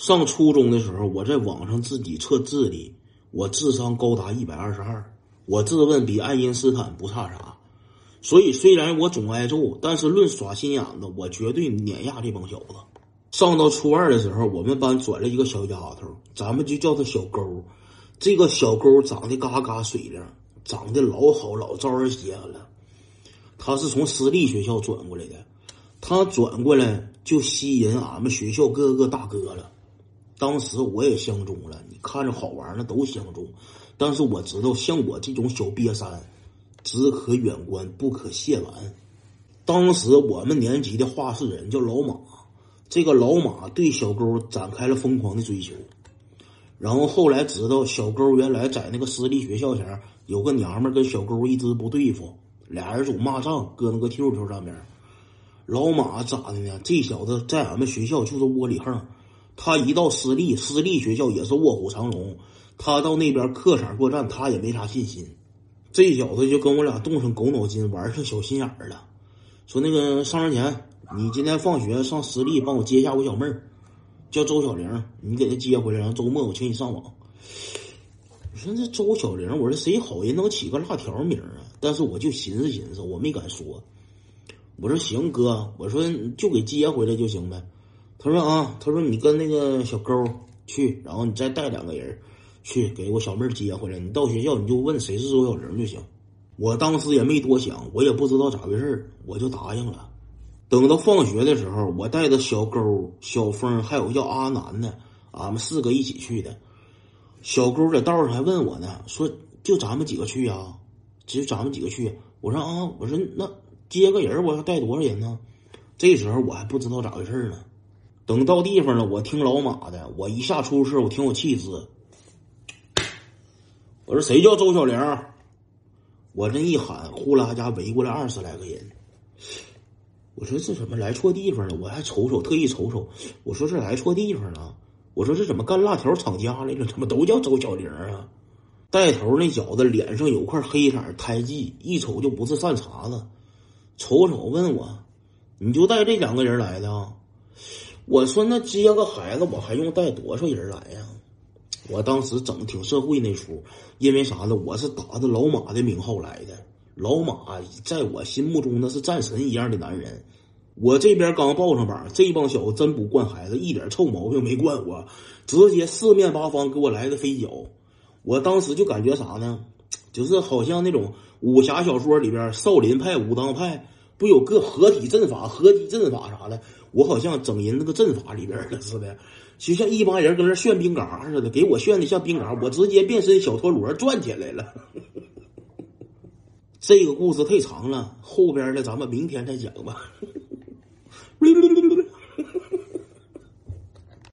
上初中的时候，我在网上自己测智力，我智商高达一百二十二，我自问比爱因斯坦不差啥。所以虽然我总挨揍，但是论耍心眼子，我绝对碾压这帮小子。上到初二的时候，我们班转了一个小丫头，咱们就叫她小勾。这个小勾长得嘎嘎水灵，长得老好，老招人稀罕了。她是从私立学校转过来的，她转过来就吸引俺们学校各个大哥了。当时我也相中了，你看着好玩那都相中。但是我知道，像我这种小瘪三，只可远观，不可亵玩。当时我们年级的话事人叫老马。这个老马对小勾展开了疯狂的追求，然后后来知道小勾原来在那个私立学校前有个娘们跟小勾一直不对付，俩人总骂仗，搁那个 QQ 上面。老马咋的呢？这小子在俺们学校就是窝里横，他一到私立，私立学校也是卧虎藏龙，他到那边客场作战，他也没啥信心。这小子就跟我俩动上狗脑筋，玩上小心眼儿了，说那个上人前。你今天放学上私立，帮我接一下我小妹儿，叫周小玲，你给她接回来，然后周末我请你上网。我说这周小玲，我说谁好人能起个辣条名啊？但是我就寻思寻思，我没敢说。我说行哥，我说就给接回来就行呗。他说啊，他说你跟那个小勾去，然后你再带两个人去给我小妹儿接回来。你到学校你就问谁是周小玲就行。我当时也没多想，我也不知道咋回事我就答应了。等到放学的时候，我带着小勾、小峰，还有叫阿南的，俺们四个一起去的。小勾在道上还问我呢，说：“就咱们几个去啊？只有咱们几个去？”我说：“啊，我说那接个人，我要带多少人呢？”这时候我还不知道咋回事呢。等到地方了，我听老马的，我一下出事，我挺有气质。我说：“谁叫周小玲？”我这一喊，呼啦家围过来二十来个人。我说这怎么来错地方了？我还瞅瞅，特意瞅瞅。我说这来错地方了。我说这怎么干辣条厂家来了？怎么都叫周小玲啊？带头那小子脸上有块黑色胎记，一瞅就不是善茬子。瞅瞅问我，你就带这两个人来的？我说那接个孩子，我还用带多少人来呀？我当时整挺社会那出，因为啥呢？我是打着老马的名号来的。老马在我心目中那是战神一样的男人，我这边刚报上榜，这帮小子真不惯孩子，一点臭毛病没惯我，直接四面八方给我来个飞脚。我当时就感觉啥呢？就是好像那种武侠小说里边少林派、武当派不有个合体阵法、合击阵法啥的，我好像整人那个阵法里边了似的，就像一帮人搁那炫冰嘎似的，给我炫的像冰嘎，我直接变身小陀螺转起来了。这个故事太长了，后边的咱们明天再讲吧。